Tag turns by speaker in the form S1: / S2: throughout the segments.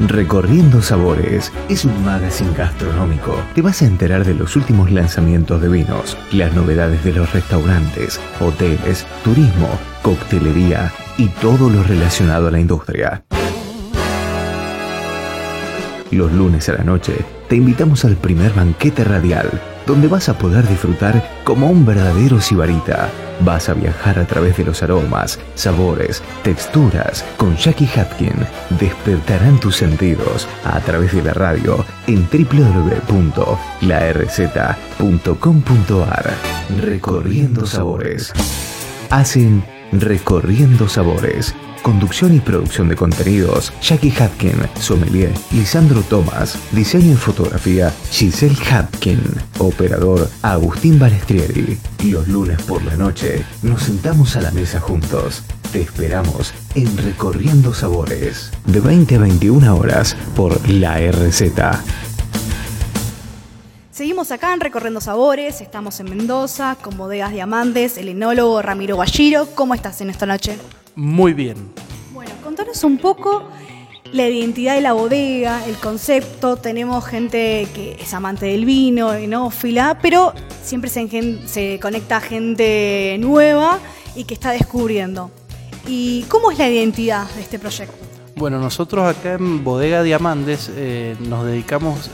S1: Recorriendo Sabores es un magazine gastronómico. Te vas a enterar de los últimos lanzamientos de vinos, las novedades de los restaurantes, hoteles, turismo, coctelería y todo lo relacionado a la industria. Los lunes a la noche te invitamos al primer banquete radial, donde vas a poder disfrutar como un verdadero sibarita. Vas a viajar a través de los aromas, sabores, texturas. Con Jackie Hapkin despertarán tus sentidos a través de la radio en www.larz.com.ar. Recorriendo sabores. Hacen Recorriendo sabores Conducción y producción de contenidos, Jackie Hatkin, sommelier, Lisandro Thomas, diseño y fotografía, Giselle Hatkin, operador, Agustín Balestrieri. Los lunes por la noche nos sentamos a la mesa juntos. Te esperamos en Recorriendo Sabores, de 20 a 21 horas por la RZ.
S2: Seguimos acá en Recorriendo Sabores, estamos en Mendoza con Bodegas Diamantes, el enólogo Ramiro Guajiro. ¿Cómo estás en esta noche?
S3: Muy bien.
S2: Bueno, contanos un poco la identidad de la bodega, el concepto. Tenemos gente que es amante del vino, enófila, pero siempre se, se conecta gente nueva y que está descubriendo. ¿Y cómo es la identidad de este proyecto?
S3: Bueno, nosotros acá en Bodega Diamantes eh, nos dedicamos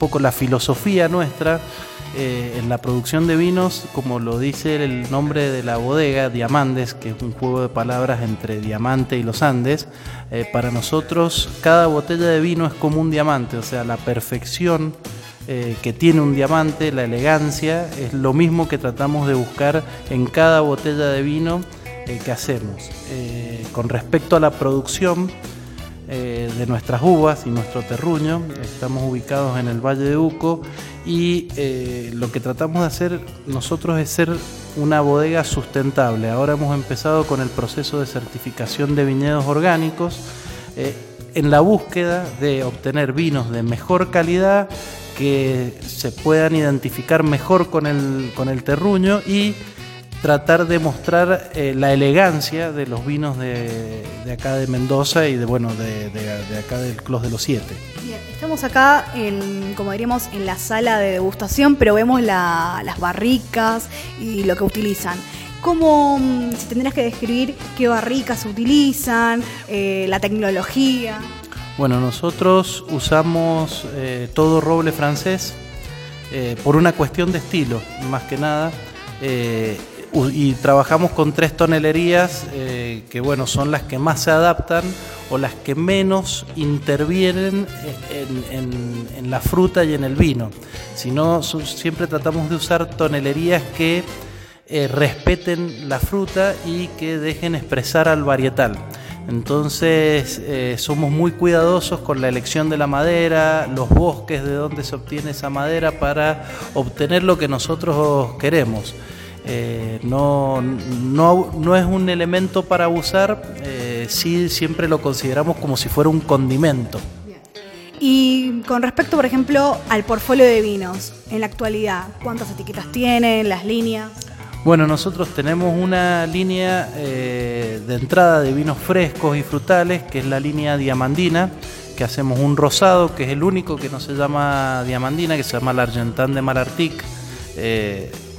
S3: poco la filosofía nuestra eh, en la producción de vinos, como lo dice el nombre de la bodega, Diamantes, que es un juego de palabras entre diamante y los Andes, eh, para nosotros cada botella de vino es como un diamante, o sea, la perfección eh, que tiene un diamante, la elegancia, es lo mismo que tratamos de buscar en cada botella de vino que hacemos. con respecto a la producción, de nuestras uvas y nuestro terruño. Estamos ubicados en el Valle de Uco y eh, lo que tratamos de hacer nosotros es ser una bodega sustentable. Ahora hemos empezado con el proceso de certificación de viñedos orgánicos eh, en la búsqueda de obtener vinos de mejor calidad que se puedan identificar mejor con el, con el terruño y tratar de mostrar eh, la elegancia de los vinos de, acá de Mendoza y de bueno de, acá del Clos de los Siete.
S2: Bien, estamos acá en, como diríamos, en la sala de degustación, pero vemos las barricas y lo que utilizan. ¿Cómo, mm, si tendrías que describir qué barricas utilizan, eh, la tecnología?
S3: Bueno, nosotros usamos eh, todo roble francés por una cuestión de estilo, más que nada y trabajamos con tres tonelerías eh, que bueno son las que más se adaptan o las que menos intervienen en, la fruta y en el vino. Si no, siempre tratamos de usar tonelerías que eh, respeten la fruta y que dejen expresar al varietal. Entonces eh, somos muy cuidadosos con la elección de la madera, los bosques de donde se obtiene esa madera para obtener lo que nosotros queremos. Eh, no, no, es un elemento para abusar, eh, sí siempre lo consideramos como si fuera un condimento.
S2: Y con respecto, por ejemplo, al portfolio de vinos, en la actualidad, ¿cuántas etiquetas tienen, las líneas?
S3: Bueno, nosotros tenemos una línea eh, de entrada de vinos frescos y frutales, que es la línea diamandina, que hacemos un rosado, que es el único que no se llama diamandina, que se llama la de Malartic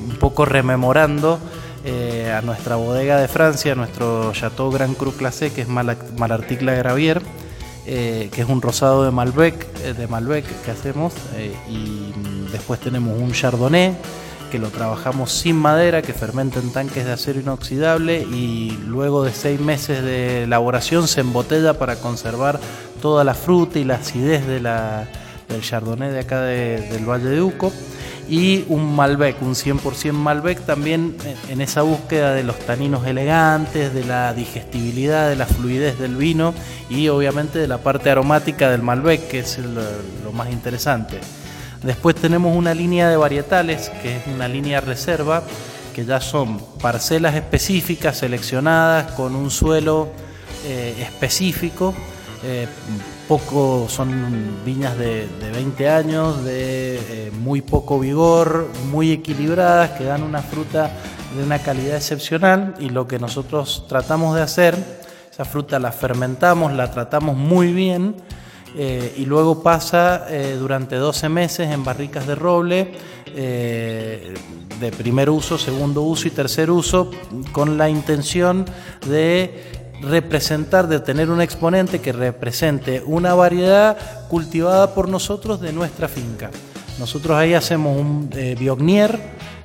S3: un poco rememorando eh, a nuestra bodega de Francia, nuestro Chateau Grand Cru Classé, que es Malartic La Gravier, eh, que es un rosado de Malbec, eh, de Malbec que hacemos, y después tenemos un Chardonnay que lo trabajamos sin madera, que fermenta en tanques de acero inoxidable y luego de seis meses de elaboración se embotella para conservar toda la fruta y la acidez de la, del Chardonnay de acá del Valle de Uco y un Malbec, un 100% Malbec también en esa búsqueda de los taninos elegantes, de la digestibilidad, de la fluidez del vino y obviamente de la parte aromática del Malbec, que es lo más interesante. Después tenemos una línea de varietales, que es una línea reserva, que ya son parcelas específicas seleccionadas con un suelo eh, específico. Eh, poco, son viñas de, 20 años, de eh, muy poco vigor, muy equilibradas, que dan una fruta de una calidad excepcional. Y lo que nosotros tratamos de hacer, esa fruta la fermentamos, la tratamos muy bien eh, y luego pasa eh, durante 12 meses en barricas de roble de primer uso, segundo uso y tercer uso con la intención de representar, de tener un exponente que represente una variedad cultivada por nosotros de nuestra finca. Nosotros ahí hacemos un biognier,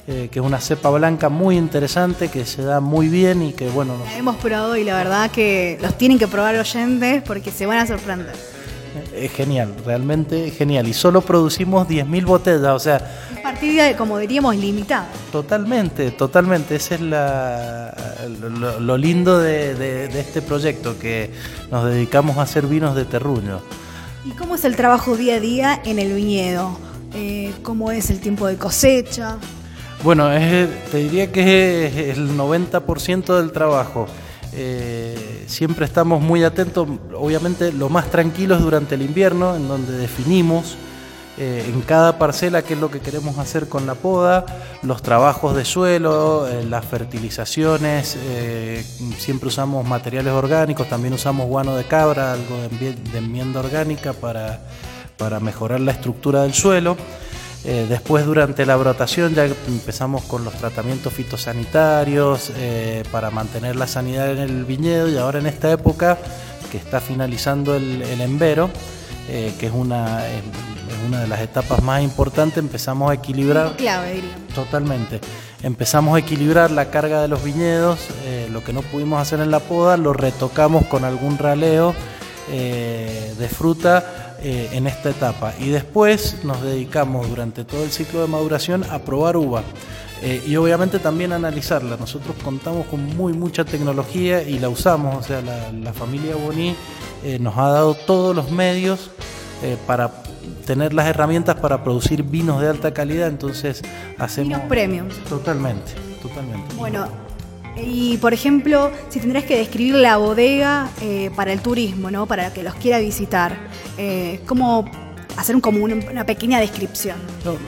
S3: que es una cepa blanca muy interesante, que se da muy bien y que bueno...
S2: hemos probado y la verdad que los tienen que probar oyentes porque se van a sorprender
S3: es genial, realmente genial. Y solo producimos 10.000 botellas, o sea...
S2: Partida, como diríamos, limitada.
S3: Totalmente, totalmente. Ese es la, lo, lindo de, este proyecto, que nos dedicamos a hacer vinos de terruño.
S2: ¿Y cómo es el trabajo día a día en el viñedo? Eh, ¿Cómo es el tiempo de cosecha?
S3: Bueno, te diría que es el 90% del trabajo. Eh, siempre estamos muy atentos, obviamente lo más tranquilos durante el invierno, en donde definimos eh, en cada parcela qué es lo que queremos hacer con la poda, los trabajos de suelo, eh, las fertilizaciones, siempre usamos materiales orgánicos, también usamos guano de cabra, algo de enmienda orgánica para, para mejorar la estructura del suelo. Eh, después durante la brotación ya empezamos con los tratamientos fitosanitarios eh, para mantener la sanidad en el viñedo y ahora en esta época que está finalizando el, el embero, eh, que es una, una de las etapas más importantes, empezamos a equilibrar...
S2: Clave, diría.
S3: Totalmente. Empezamos a equilibrar la carga de los viñedos, lo que no pudimos hacer en la poda, lo retocamos con algún raleo de fruta eh, en esta etapa y después nos dedicamos durante todo el ciclo de maduración a probar uva. Eh, y obviamente también analizarla. Nosotros contamos con muy mucha tecnología y la usamos, o sea, la, familia Boni eh, nos ha dado todos los medios para tener las herramientas para producir vinos de alta calidad, entonces hacemos...
S2: Vinos premium.
S3: Totalmente, totalmente.
S2: Bueno, y por ejemplo, si tendrías que describir la bodega eh, para el turismo, ¿no? Para que los quiera visitar, eh, ¿cómo hacer una, pequeña descripción?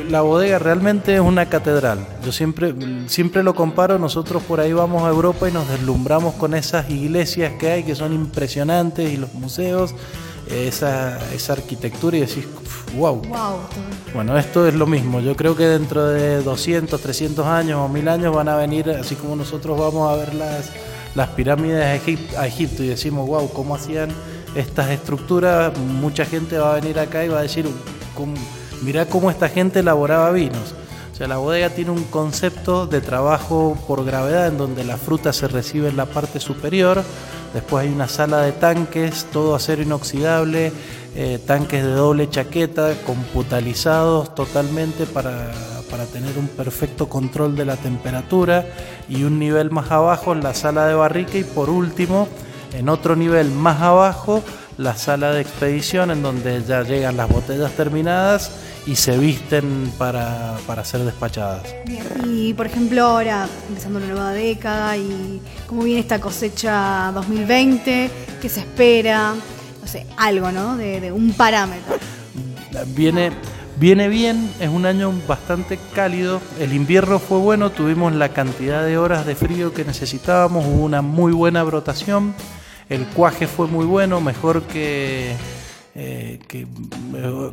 S3: la bodega realmente es una catedral. Yo siempre, siempre lo comparo, nosotros por ahí vamos a Europa y nos deslumbramos con esas iglesias que hay que son impresionantes y los museos esa, esa arquitectura y decís, wow. Bueno, esto es lo mismo. Yo creo que dentro de 200, 300 años o 1000 años van a venir, así como nosotros vamos a ver las, las pirámides a Egipto y decimos, wow, ¿cómo hacían estas estructuras? Mucha gente va a venir acá y va a decir, mirá cómo esta gente elaboraba vinos. O sea, la bodega tiene un concepto de trabajo por gravedad en donde la fruta se recibe en la parte superior, Después hay una sala de tanques, todo acero inoxidable, eh, tanques de doble chaqueta, computalizados totalmente para, para, tener un perfecto control de la temperatura. Y un nivel más abajo, la sala de barrica. Y por último, en otro nivel más abajo, la sala de expedición, en donde ya llegan las botellas terminadas y se visten para, ser despachadas.
S2: Y por ejemplo ahora, empezando la nueva década y cómo viene esta cosecha 2020, qué se espera, no sé, algo, ¿no? De, un parámetro.
S3: Viene... Viene bien, es un año bastante cálido, el invierno fue bueno, tuvimos la cantidad de horas de frío que necesitábamos, hubo una muy buena brotación, el cuaje fue muy bueno, mejor que, eh, eh,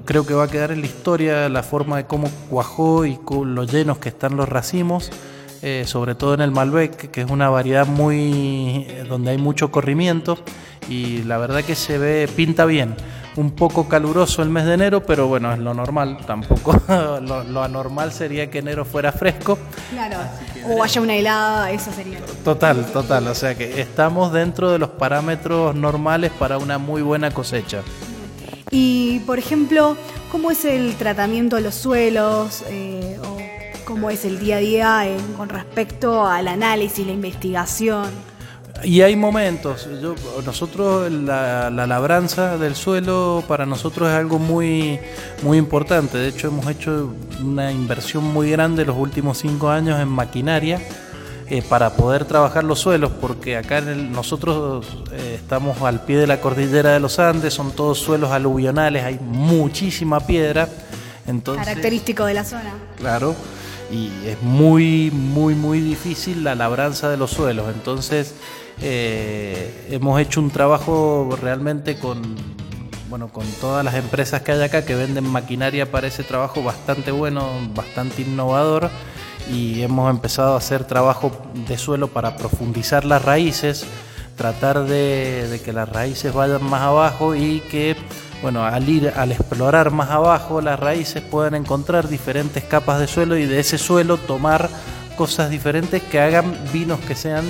S3: creo que va a quedar en la historia la forma de cómo cuajó y con los llenos que están los racimos, eh, sobre todo en el Malbec, que es una variedad muy donde hay mucho corrimiento y la verdad que se ve pinta bien. Un poco caluroso el mes de enero, pero bueno, es lo normal, tampoco lo, anormal sería que enero fuera fresco.
S2: Claro, o haya una helada, eso sería.
S3: Total, total, o sea que estamos dentro de los parámetros normales para una muy buena cosecha.
S2: Y, por ejemplo, ¿cómo es el tratamiento de los suelos? Eh, o ¿Cómo es el día a día con respecto al análisis, la investigación?
S3: Y hay momentos, nosotros la, labranza del suelo para nosotros es algo muy, muy importante. De hecho, hemos hecho una inversión muy grande los últimos cinco años en maquinaria eh, para poder trabajar los suelos, porque acá nosotros eh, estamos al pie de la cordillera de los Andes, son todos suelos aluvionales, hay muchísima piedra. Entonces,
S2: Característico de la zona.
S3: Claro, y es muy, muy, muy difícil la labranza de los suelos. Entonces, eh, hemos hecho un trabajo realmente con, bueno, con todas las empresas que hay acá que venden maquinaria para ese trabajo bastante bueno, bastante innovador. Y hemos empezado a hacer trabajo de suelo para profundizar las raíces, tratar de, de que las raíces vayan más abajo y que bueno, al ir, al explorar más abajo las raíces puedan encontrar diferentes capas de suelo y de ese suelo tomar cosas diferentes que hagan vinos que sean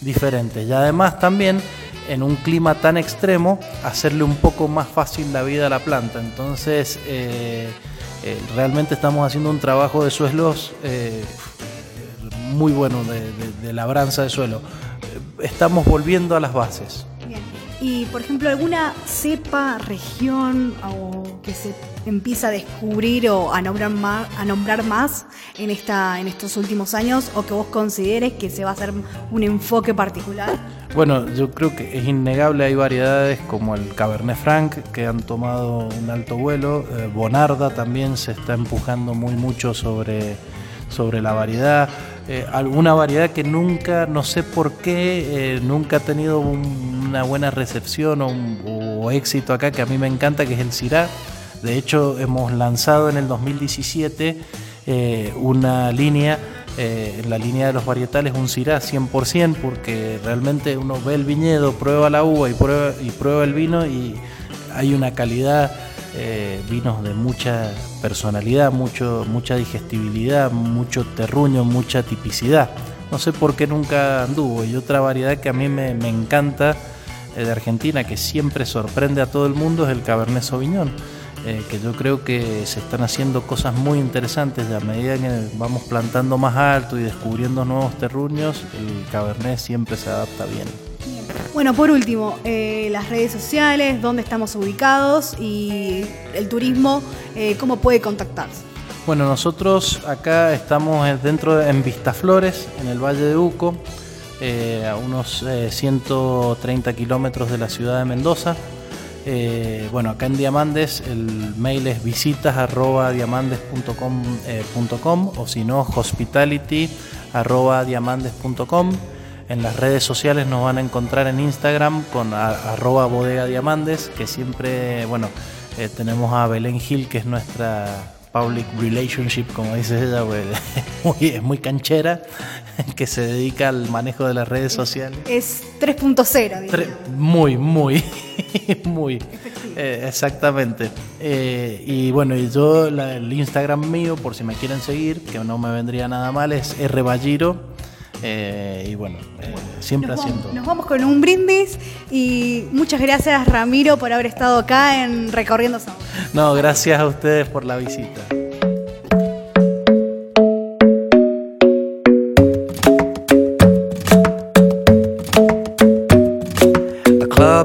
S3: diferentes. Y además también en un clima tan extremo hacerle un poco más fácil la vida a la planta. Entonces eh, eh, realmente estamos haciendo un trabajo de suelos eh, muy bueno de labranza de suelo. Estamos volviendo a las bases.
S2: Y, por ejemplo, alguna cepa, región o que se empieza a descubrir o a nombrar más, a nombrar más en, esta, en estos últimos años o que vos consideres que se va a hacer un enfoque particular?
S3: Bueno, yo creo que es innegable, hay variedades como el Cabernet Franc que han tomado un alto vuelo, eh, Bonarda también se está empujando muy mucho sobre, sobre la variedad. Eh, alguna variedad que nunca, no sé por qué, eh, nunca ha tenido una buena recepción o, éxito acá, que a mí me encanta, que es el Syrah. De hecho, hemos lanzado en el 2017 eh, una línea, en la línea de los varietales, un Syrah 100%, porque realmente uno ve el viñedo, prueba la uva y prueba, y prueba el vino y hay una calidad eh, vinos de mucha personalidad, mucho, mucha digestibilidad, mucho terruño, mucha tipicidad. No sé por qué nunca anduvo. Y otra variedad que a mí me, encanta eh, de Argentina, que siempre sorprende a todo el mundo, es el Cabernet Sauvignon. Eh, que yo creo que se están haciendo cosas muy interesantes a medida que vamos plantando más alto y descubriendo nuevos terruños, el Cabernet siempre se adapta bien.
S2: Bueno, por último, eh, las redes sociales, dónde estamos ubicados y el turismo, eh, cómo puede contactarse.
S3: Bueno, nosotros acá estamos dentro en Vistaflores, en el Valle de Uco, a unos 130 kilómetros de la ciudad de Mendoza. Bueno, acá en Diamandes el mail es visitas diamandes.com o si no hospitality. En las redes sociales nos van a encontrar en Instagram con arroba bodega diamandes, que siempre, bueno, eh, tenemos a Belén Gil, que es nuestra public relationship, como dice ella, pues, es muy canchera, que se dedica al manejo de las redes sociales.
S2: Es 3.0.
S3: Muy, muy, muy. Eh, exactamente. Eh, y bueno, y yo, el Instagram mío, por si me quieren seguir, que no me vendría nada mal, es rballiro eh, y bueno, eh, siempre haciendo.
S2: nos vamos con un brindis y muchas gracias Ramiro por haber estado acá en Recorriendo Sabores.
S3: No, gracias a ustedes por la visita.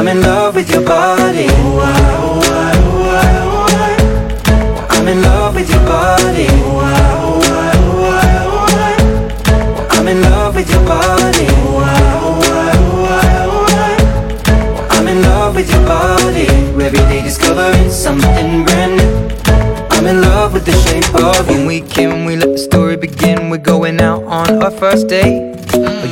S3: I'm in love with your body. I'm in love with your body. I'm in love with your body. I'm in love with your body Every day discovering something brand new I'm in love with the shape of you When we came, we let the story begin We're going out on our first date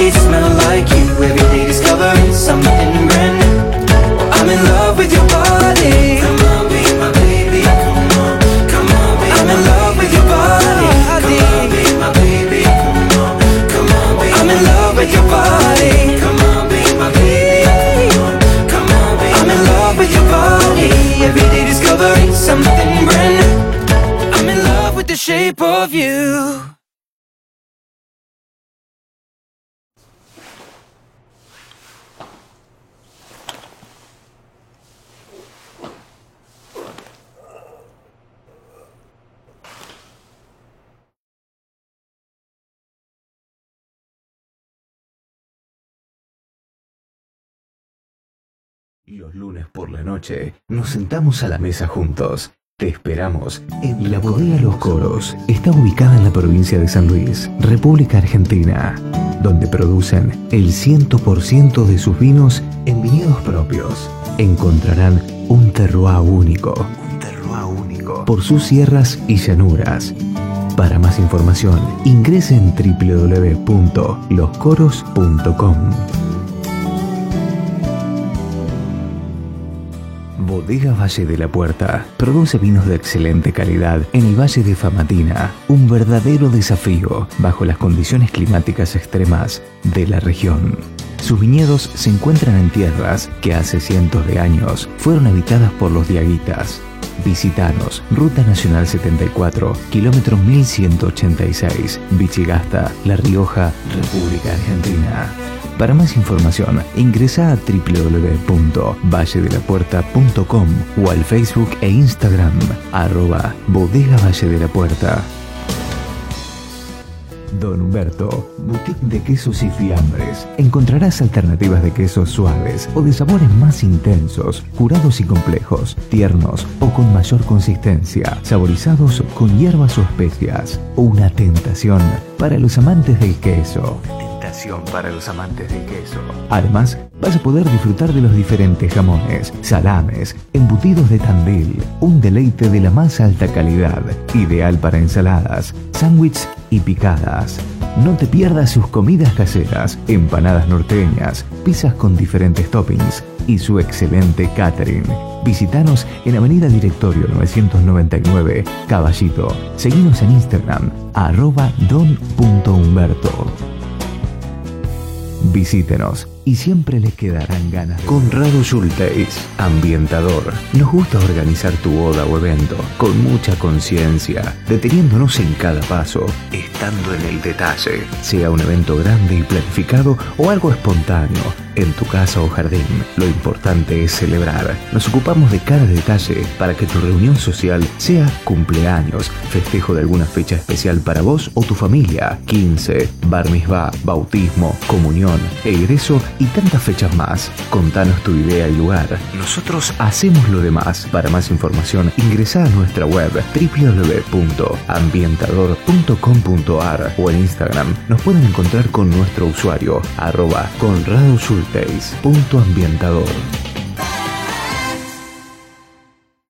S4: she's
S1: Los lunes por la noche nos sentamos a la mesa juntos. Te esperamos en la bodega Los Coros. Está ubicada en la provincia de San Luis, República Argentina, donde producen el 100% de sus vinos en viñedos propios. Encontrarán un terroir único, un terroir único por sus sierras y llanuras. Para más información, ingrese en www.loscoros.com. Bodega Valle de la Puerta produce vinos de excelente calidad en el Valle de Famatina, un verdadero desafío bajo las condiciones climáticas extremas de la región. Sus viñedos se encuentran en tierras que hace cientos de años fueron habitadas por los diaguitas. Visitanos, Ruta Nacional 74, kilómetro 1186, Vichigasta, La Rioja, República Argentina. Para más información, ingresa a www.valledelapuerta.com o al Facebook e Instagram, arroba Bodega Valle de la Puerta. Don Humberto, boutique de quesos y fiambres. Encontrarás alternativas de quesos suaves o de sabores más intensos, curados y complejos, tiernos o con mayor consistencia, saborizados con hierbas o especias. Una tentación para los amantes del queso. Para los amantes queso. Además, vas a poder disfrutar de los diferentes jamones, salames, embutidos de Tandil, un deleite de la más alta calidad, ideal para ensaladas, sándwiches y picadas. No te pierdas sus comidas caseras, empanadas norteñas, pizzas con diferentes toppings y su excelente catering. Visítanos en Avenida Directorio 999, Caballito. Seguinos en Instagram, arroba don.humberto. Visítenos y siempre les quedarán ganas. Conrado Schulteis, ambientador. Nos gusta organizar tu boda o evento con mucha conciencia, deteniéndonos en cada paso, estando en el detalle. Sea un evento grande y planificado o algo espontáneo, en tu casa o jardín. Lo importante es celebrar. Nos ocupamos de cada detalle para que tu reunión social sea cumpleaños, festejo de alguna fecha especial para vos o tu familia, 15, bar mitzvah, bautismo, comunión, egreso y tantas fechas más. Contanos tu idea y lugar. Nosotros hacemos lo demás. Para más información, ingresa a nuestra web www.ambientador.com.ar o en Instagram. Nos pueden encontrar con nuestro usuario arroba Conrado Punto ambientador.